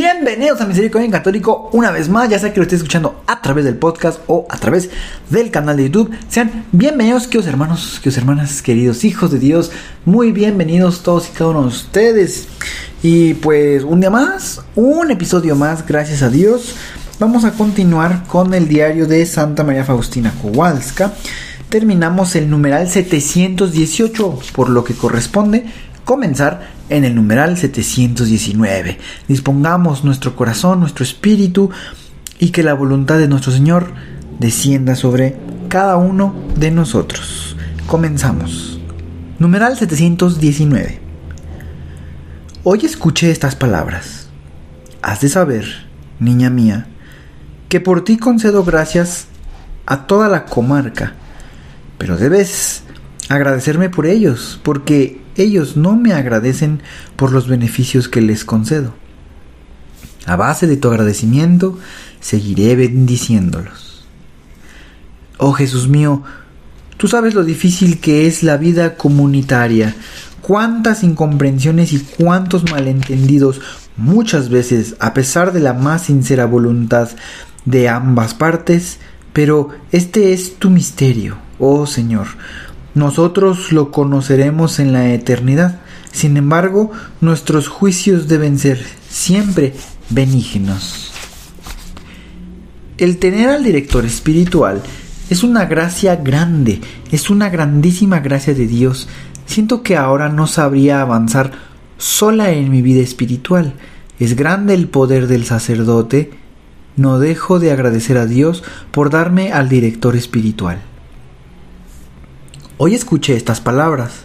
Bienvenidos a Misericordia Católico una vez más, ya sea que lo esté escuchando a través del podcast o a través del canal de YouTube. Sean bienvenidos, queridos hermanos, queridos hermanas, queridos hijos de Dios, muy bienvenidos todos y cada uno de ustedes. Y pues un día más, un episodio más, gracias a Dios. Vamos a continuar con el diario de Santa María Faustina Kowalska. Terminamos el numeral 718, por lo que corresponde comenzar en el numeral 719. Dispongamos nuestro corazón, nuestro espíritu y que la voluntad de nuestro Señor descienda sobre cada uno de nosotros. Comenzamos. Numeral 719. Hoy escuché estas palabras. Has de saber, niña mía, que por ti concedo gracias a toda la comarca, pero debes agradecerme por ellos, porque ellos no me agradecen por los beneficios que les concedo. A base de tu agradecimiento, seguiré bendiciéndolos. Oh Jesús mío, tú sabes lo difícil que es la vida comunitaria, cuántas incomprensiones y cuántos malentendidos muchas veces, a pesar de la más sincera voluntad de ambas partes, pero este es tu misterio, oh Señor, nosotros lo conoceremos en la eternidad. Sin embargo, nuestros juicios deben ser siempre benignos. El tener al director espiritual es una gracia grande, es una grandísima gracia de Dios. Siento que ahora no sabría avanzar sola en mi vida espiritual. Es grande el poder del sacerdote. No dejo de agradecer a Dios por darme al director espiritual. Hoy escuché estas palabras.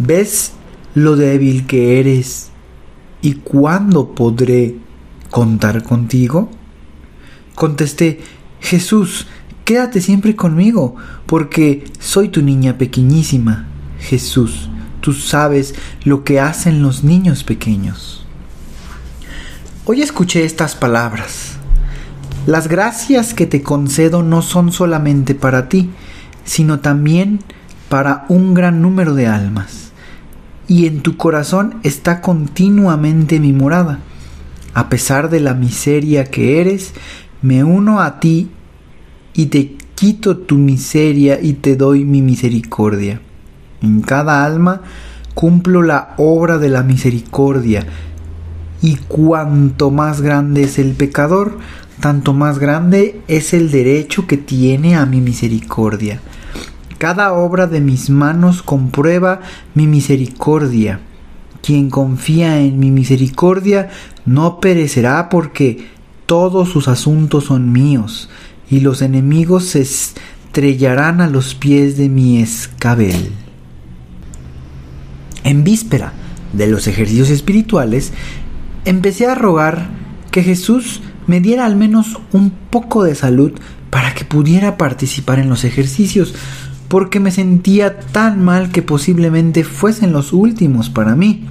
¿Ves lo débil que eres y cuándo podré contar contigo? Contesté, Jesús, quédate siempre conmigo, porque soy tu niña pequeñísima. Jesús, tú sabes lo que hacen los niños pequeños. Hoy escuché estas palabras. Las gracias que te concedo no son solamente para ti, sino también para un gran número de almas. Y en tu corazón está continuamente mi morada. A pesar de la miseria que eres, me uno a ti y te quito tu miseria y te doy mi misericordia. En cada alma cumplo la obra de la misericordia, y cuanto más grande es el pecador, tanto más grande es el derecho que tiene a mi misericordia. Cada obra de mis manos comprueba mi misericordia. Quien confía en mi misericordia no perecerá porque todos sus asuntos son míos, y los enemigos se estrellarán a los pies de mi escabel. En víspera de los ejercicios espirituales, empecé a rogar que Jesús me diera al menos un poco de salud para que pudiera participar en los ejercicios, porque me sentía tan mal que posiblemente fuesen los últimos para mí.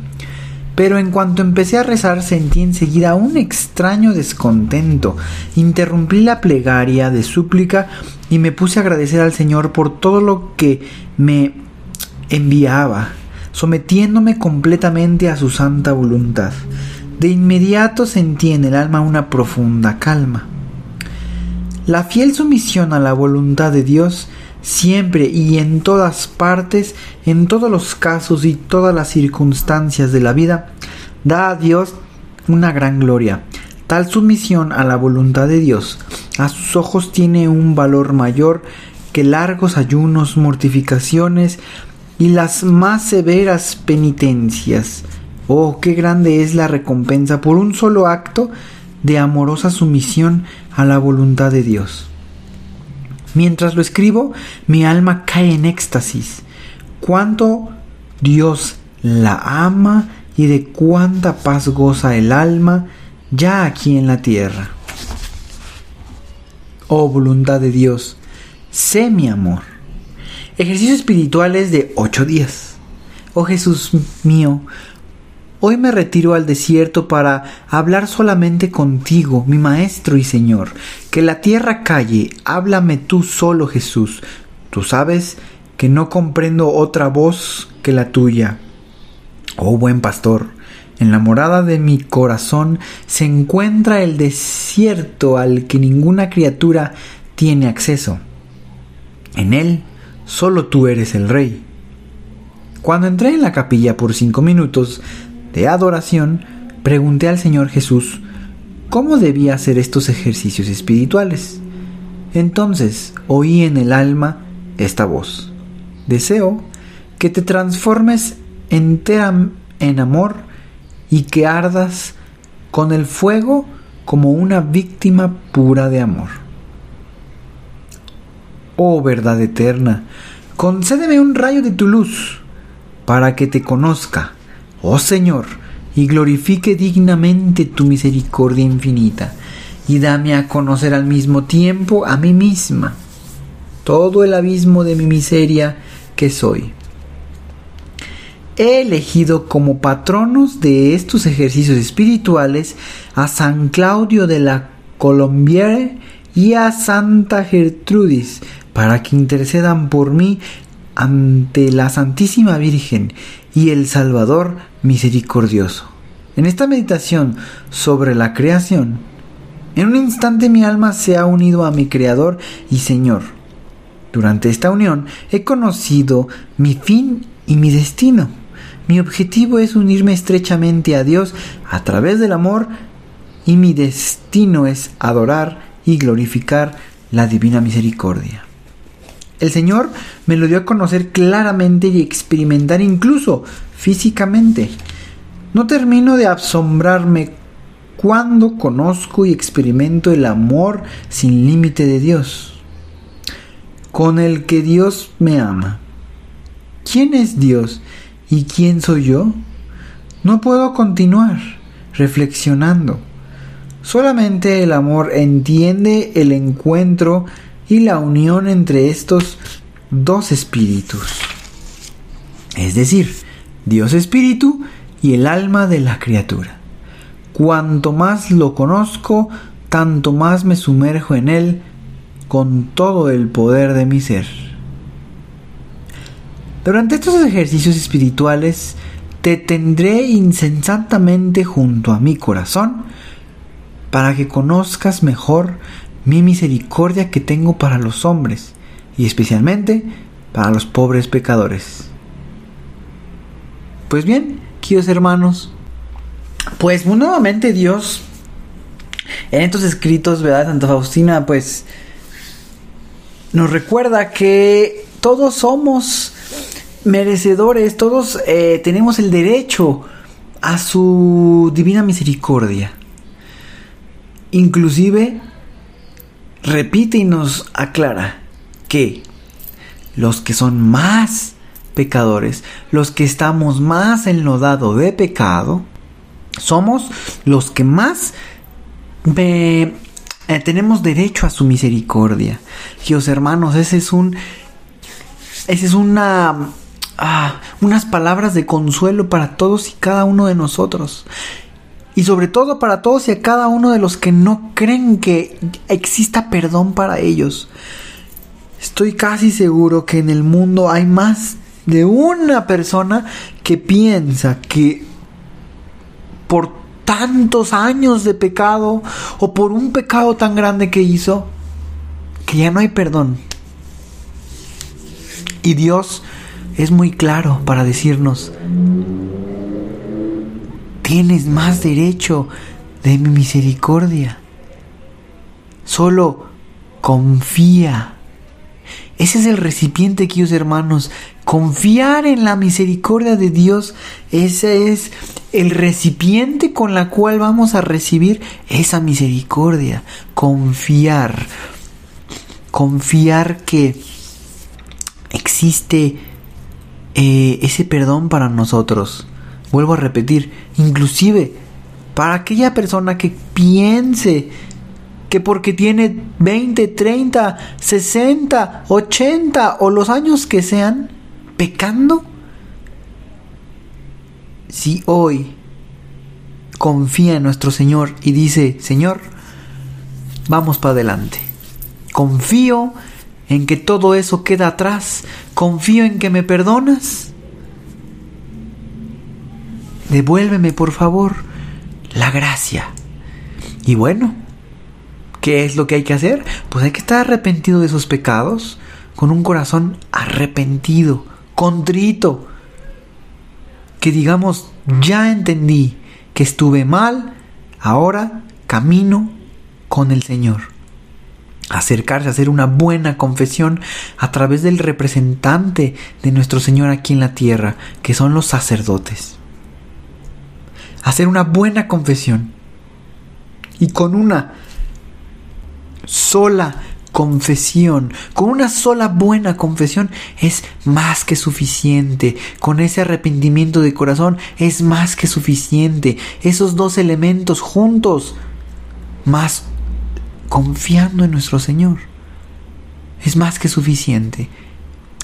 Pero en cuanto empecé a rezar sentí enseguida un extraño descontento. Interrumpí la plegaria de súplica y me puse a agradecer al Señor por todo lo que me enviaba, sometiéndome completamente a su santa voluntad. De inmediato sentí en el alma una profunda calma. La fiel sumisión a la voluntad de Dios siempre y en todas partes, en todos los casos y todas las circunstancias de la vida, da a Dios una gran gloria. Tal sumisión a la voluntad de Dios a sus ojos tiene un valor mayor que largos ayunos, mortificaciones y las más severas penitencias. Oh, qué grande es la recompensa por un solo acto de amorosa sumisión a la voluntad de Dios. Mientras lo escribo, mi alma cae en éxtasis. Cuánto Dios la ama y de cuánta paz goza el alma ya aquí en la tierra. Oh voluntad de Dios, sé mi amor. Ejercicios espirituales de ocho días. Oh Jesús mío, hoy me retiro al desierto para hablar solamente contigo, mi Maestro y Señor. Que la tierra calle, háblame tú solo Jesús. Tú sabes que no comprendo otra voz que la tuya. Oh buen pastor, en la morada de mi corazón se encuentra el desierto al que ninguna criatura tiene acceso. En él solo tú eres el rey. Cuando entré en la capilla por cinco minutos de adoración, pregunté al Señor Jesús cómo debía hacer estos ejercicios espirituales. Entonces oí en el alma esta voz. Deseo que te transformes entera en amor y que ardas con el fuego como una víctima pura de amor. Oh verdad eterna, concédeme un rayo de tu luz para que te conozca, oh Señor, y glorifique dignamente tu misericordia infinita, y dame a conocer al mismo tiempo a mí misma todo el abismo de mi miseria que soy. He elegido como patronos de estos ejercicios espirituales a San Claudio de la Colombiere y a Santa Gertrudis para que intercedan por mí ante la Santísima Virgen y el Salvador misericordioso. En esta meditación sobre la creación, en un instante mi alma se ha unido a mi Creador y Señor. Durante esta unión he conocido mi fin y mi destino. Mi objetivo es unirme estrechamente a Dios a través del amor y mi destino es adorar y glorificar la divina misericordia. El Señor me lo dio a conocer claramente y experimentar incluso físicamente. No termino de asombrarme cuando conozco y experimento el amor sin límite de Dios, con el que Dios me ama. ¿Quién es Dios ¿Y quién soy yo? No puedo continuar reflexionando. Solamente el amor entiende el encuentro y la unión entre estos dos espíritus. Es decir, Dios espíritu y el alma de la criatura. Cuanto más lo conozco, tanto más me sumerjo en él con todo el poder de mi ser. Durante estos ejercicios espirituales te tendré insensatamente junto a mi corazón para que conozcas mejor mi misericordia que tengo para los hombres y especialmente para los pobres pecadores. Pues bien, queridos hermanos, pues nuevamente Dios en estos escritos, ¿verdad? Santa Faustina, pues nos recuerda que todos somos merecedores, todos eh, tenemos el derecho a su divina misericordia. Inclusive repite y nos aclara que los que son más pecadores, los que estamos más enlodados de pecado, somos los que más eh, tenemos derecho a su misericordia. Dios hermanos, ese es un ese es una ah, unas palabras de consuelo para todos y cada uno de nosotros. Y sobre todo para todos y a cada uno de los que no creen que exista perdón para ellos. Estoy casi seguro que en el mundo hay más de una persona que piensa que por tantos años de pecado o por un pecado tan grande que hizo, que ya no hay perdón. Y Dios es muy claro para decirnos, tienes más derecho de mi misericordia. Solo confía. Ese es el recipiente, queridos hermanos. Confiar en la misericordia de Dios, ese es el recipiente con la cual vamos a recibir esa misericordia. Confiar. Confiar que existe eh, ese perdón para nosotros. Vuelvo a repetir, inclusive para aquella persona que piense que porque tiene 20, 30, 60, 80 o los años que sean, pecando, si hoy confía en nuestro Señor y dice, Señor, vamos para adelante. Confío en que todo eso queda atrás. Confío en que me perdonas. Devuélveme, por favor, la gracia. Y bueno, ¿qué es lo que hay que hacer? Pues hay que estar arrepentido de sus pecados, con un corazón arrepentido, contrito, que digamos, ya entendí que estuve mal, ahora camino con el Señor. Acercarse a hacer una buena confesión a través del representante de nuestro Señor aquí en la tierra, que son los sacerdotes hacer una buena confesión. Y con una sola confesión, con una sola buena confesión es más que suficiente. Con ese arrepentimiento de corazón es más que suficiente. Esos dos elementos juntos, más confiando en nuestro Señor, es más que suficiente.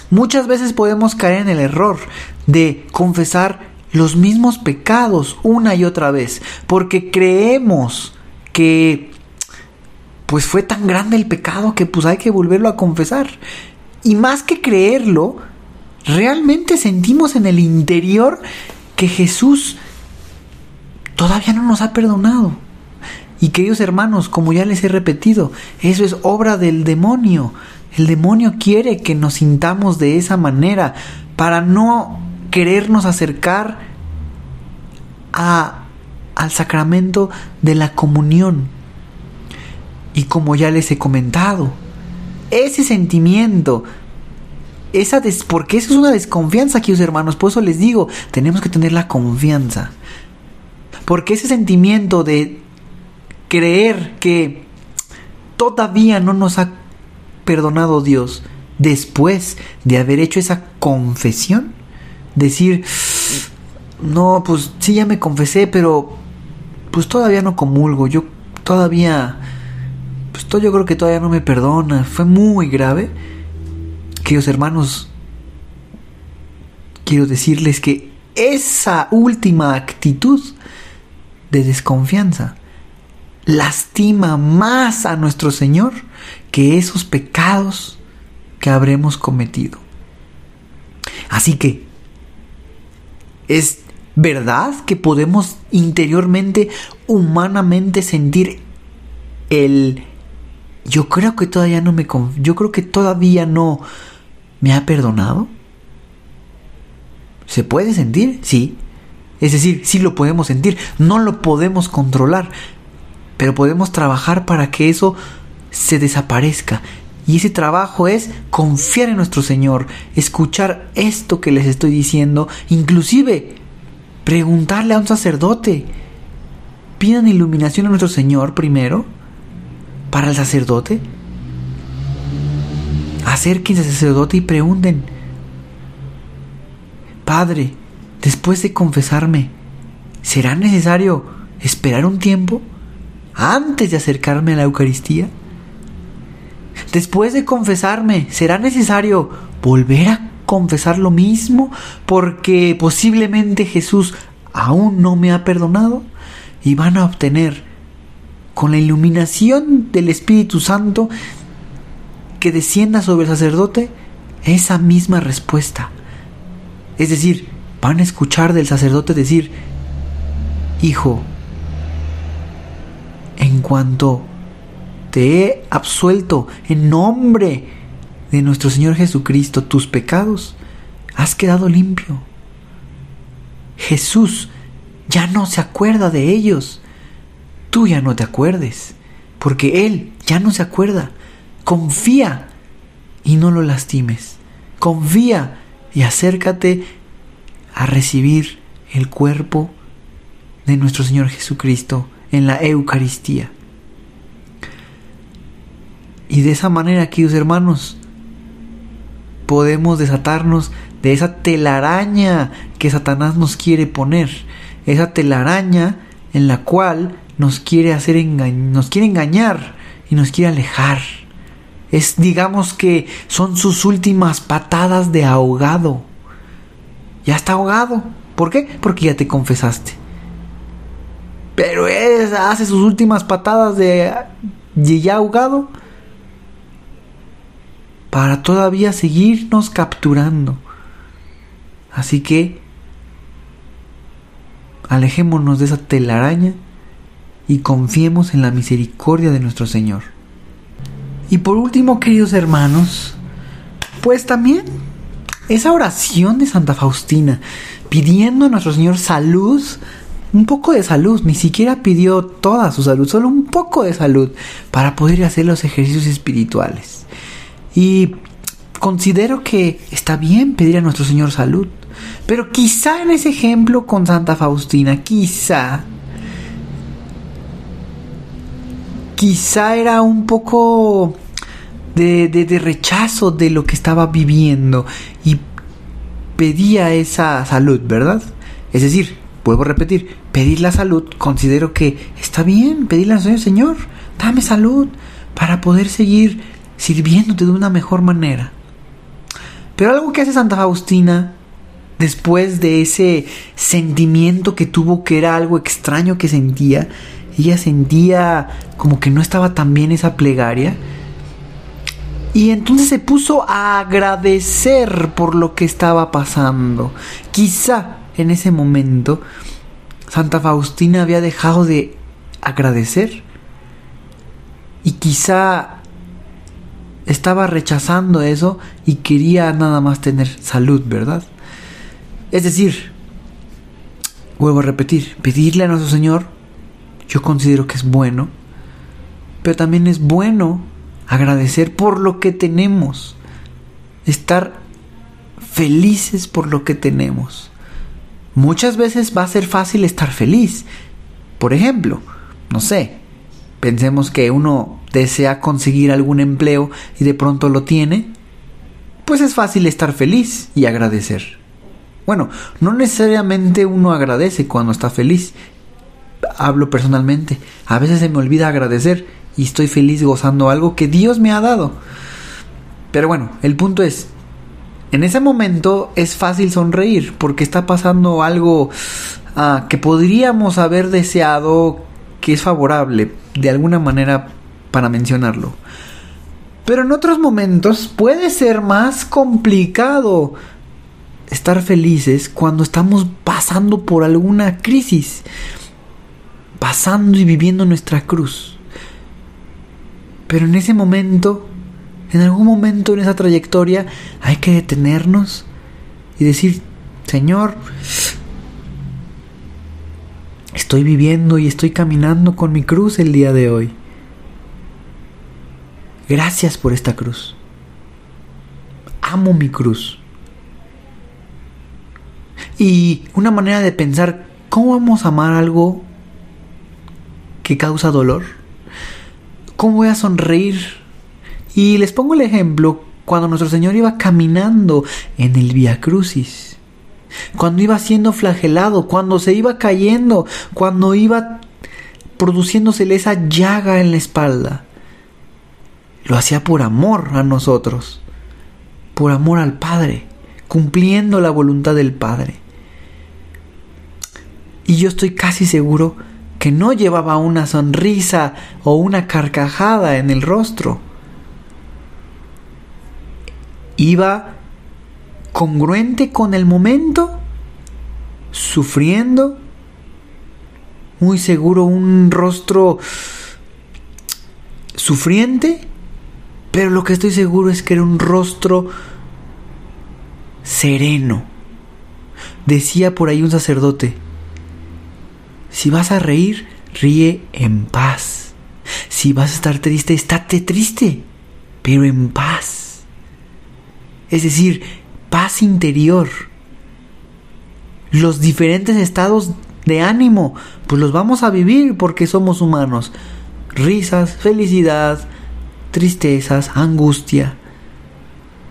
Muchas veces podemos caer en el error de confesar los mismos pecados una y otra vez, porque creemos que pues fue tan grande el pecado que pues hay que volverlo a confesar. Y más que creerlo, realmente sentimos en el interior que Jesús todavía no nos ha perdonado. Y queridos hermanos, como ya les he repetido, eso es obra del demonio. El demonio quiere que nos sintamos de esa manera para no querernos acercar a, al sacramento de la comunión. Y como ya les he comentado, ese sentimiento, esa des porque eso es una desconfianza, queridos hermanos, por eso les digo, tenemos que tener la confianza. Porque ese sentimiento de creer que todavía no nos ha perdonado Dios después de haber hecho esa confesión, decir, no, pues sí, ya me confesé, pero pues todavía no comulgo, yo todavía, pues yo creo que todavía no me perdona, fue muy grave. Queridos hermanos, quiero decirles que esa última actitud de desconfianza lastima más a nuestro Señor que esos pecados que habremos cometido. Así que es verdad que podemos interiormente, humanamente sentir el yo creo que todavía no me yo creo que todavía no me ha perdonado. ¿Se puede sentir? Sí. Es decir, sí lo podemos sentir, no lo podemos controlar, pero podemos trabajar para que eso se desaparezca y ese trabajo es confiar en nuestro Señor, escuchar esto que les estoy diciendo, inclusive preguntarle a un sacerdote. Pidan iluminación a nuestro Señor primero, para el sacerdote. Acérquense al sacerdote y pregunten, Padre, después de confesarme, ¿será necesario esperar un tiempo antes de acercarme a la Eucaristía? Después de confesarme, ¿será necesario volver a confesar lo mismo porque posiblemente Jesús aún no me ha perdonado? Y van a obtener con la iluminación del Espíritu Santo que descienda sobre el sacerdote esa misma respuesta. Es decir, van a escuchar del sacerdote decir, Hijo, en cuanto te he absuelto en nombre de nuestro Señor Jesucristo tus pecados, has quedado limpio. Jesús ya no se acuerda de ellos. Tú ya no te acuerdes, porque Él ya no se acuerda. Confía y no lo lastimes. Confía y acércate a recibir el cuerpo de nuestro Señor Jesucristo en la Eucaristía. Y de esa manera, queridos hermanos, podemos desatarnos de esa telaraña que Satanás nos quiere poner, esa telaraña en la cual nos quiere hacer nos quiere engañar y nos quiere alejar. Es digamos que son sus últimas patadas de ahogado. Ya está ahogado. ¿Por qué? Porque ya te confesaste. Pero él hace sus últimas patadas de ya ahogado para todavía seguirnos capturando. Así que alejémonos de esa telaraña y confiemos en la misericordia de nuestro Señor. Y por último, queridos hermanos, pues también esa oración de Santa Faustina pidiendo a nuestro Señor salud, un poco de salud, ni siquiera pidió toda su salud, solo un poco de salud para poder hacer los ejercicios espirituales. Y considero que está bien pedir a nuestro Señor salud, pero quizá en ese ejemplo con Santa Faustina, quizá quizá era un poco de, de, rechazo de lo que estaba viviendo y pedía esa salud, ¿verdad? Es decir, vuelvo a repetir, pedir la salud, considero que está bien, pedirle al Señor, Señor, dame salud para poder seguir sirviéndote de una mejor manera. Pero algo que hace Santa Faustina después de ese sentimiento que tuvo que era algo extraño que sentía, ella sentía como que no estaba tan bien esa plegaria. Y entonces se puso a agradecer por lo que estaba pasando. Quizá en ese momento Santa Faustina había dejado de agradecer y quizá estaba rechazando eso y quería nada más tener salud, ¿verdad? Es decir, vuelvo a repetir, pedirle a nuestro Señor yo considero que es bueno, pero también es bueno agradecer por lo que tenemos, estar felices por lo que tenemos. Muchas veces va a ser fácil estar feliz. Por ejemplo, no sé, pensemos que uno desea conseguir algún empleo y de pronto lo tiene, pues es fácil estar feliz y agradecer. Bueno, no necesariamente uno agradece cuando está feliz, hablo personalmente. A veces se me olvida agradecer y estoy feliz gozando algo que Dios me ha dado. Pero bueno, el punto es, en ese momento es fácil sonreír porque está pasando algo ah, que podríamos haber deseado que es favorable de alguna manera para mencionarlo. Pero en otros momentos puede ser más complicado estar felices cuando estamos pasando por alguna crisis pasando y viviendo nuestra cruz. Pero en ese momento, en algún momento en esa trayectoria, hay que detenernos y decir, Señor, estoy viviendo y estoy caminando con mi cruz el día de hoy. Gracias por esta cruz. Amo mi cruz. Y una manera de pensar, ¿cómo vamos a amar algo que causa dolor? ¿Cómo voy a sonreír? Y les pongo el ejemplo cuando nuestro Señor iba caminando en el Via Crucis, cuando iba siendo flagelado, cuando se iba cayendo, cuando iba produciéndosele esa llaga en la espalda. Lo hacía por amor a nosotros, por amor al Padre, cumpliendo la voluntad del Padre. Y yo estoy casi seguro que no llevaba una sonrisa o una carcajada en el rostro. Iba congruente con el momento, sufriendo, muy seguro un rostro sufriente, pero lo que estoy seguro es que era un rostro sereno. Decía por ahí un sacerdote, si vas a reír, ríe en paz. Si vas a estar triste, estate triste, pero en paz. Es decir, paz interior. Los diferentes estados de ánimo, pues los vamos a vivir porque somos humanos. Risas, felicidad, tristezas, angustia.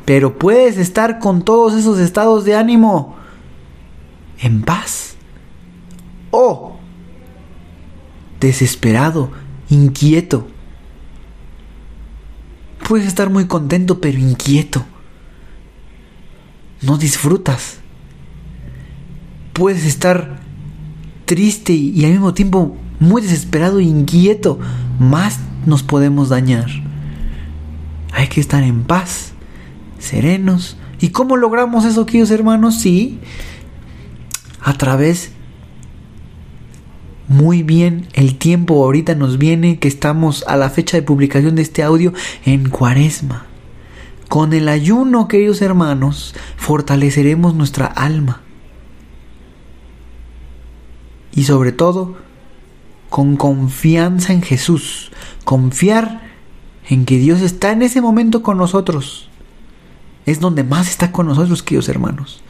Pero puedes estar con todos esos estados de ánimo en paz. O desesperado, inquieto. Puedes estar muy contento pero inquieto. No disfrutas. Puedes estar triste y, al mismo tiempo muy desesperado e inquieto. Más nos podemos dañar. Hay que estar en paz, serenos. ¿Y cómo logramos eso, queridos hermanos? Sí, a través muy bien el tiempo ahorita nos viene que estamos a la fecha de publicación de este audio en cuaresma. Con el ayuno, queridos hermanos, fortaleceremos nuestra alma. Y sobre todo, con confianza en Jesús. Confiar en que Dios está en ese momento con nosotros. Es donde más está con nosotros, queridos hermanos.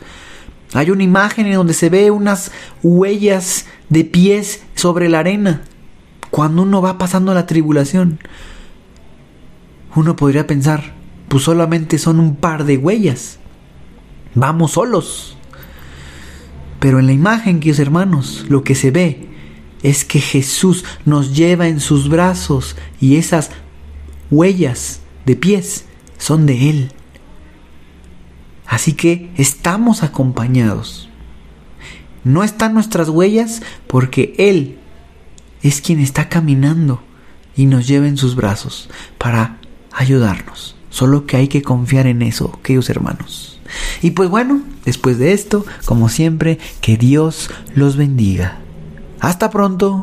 Hay una imagen en donde se ve unas huellas de pies sobre la arena cuando uno va pasando la tribulación. Uno podría pensar, pues solamente son un par de huellas. Vamos solos. Pero en la imagen, queridos hermanos, lo que se ve es que Jesús nos lleva en sus brazos y esas huellas de pies son de Él. Así que estamos acompañados. No están nuestras huellas porque Él es quien está caminando y nos lleva en sus brazos para ayudarnos. Solo que hay que confiar en eso, queridos hermanos. Y pues bueno, después de esto, como siempre, que Dios los bendiga. Hasta pronto.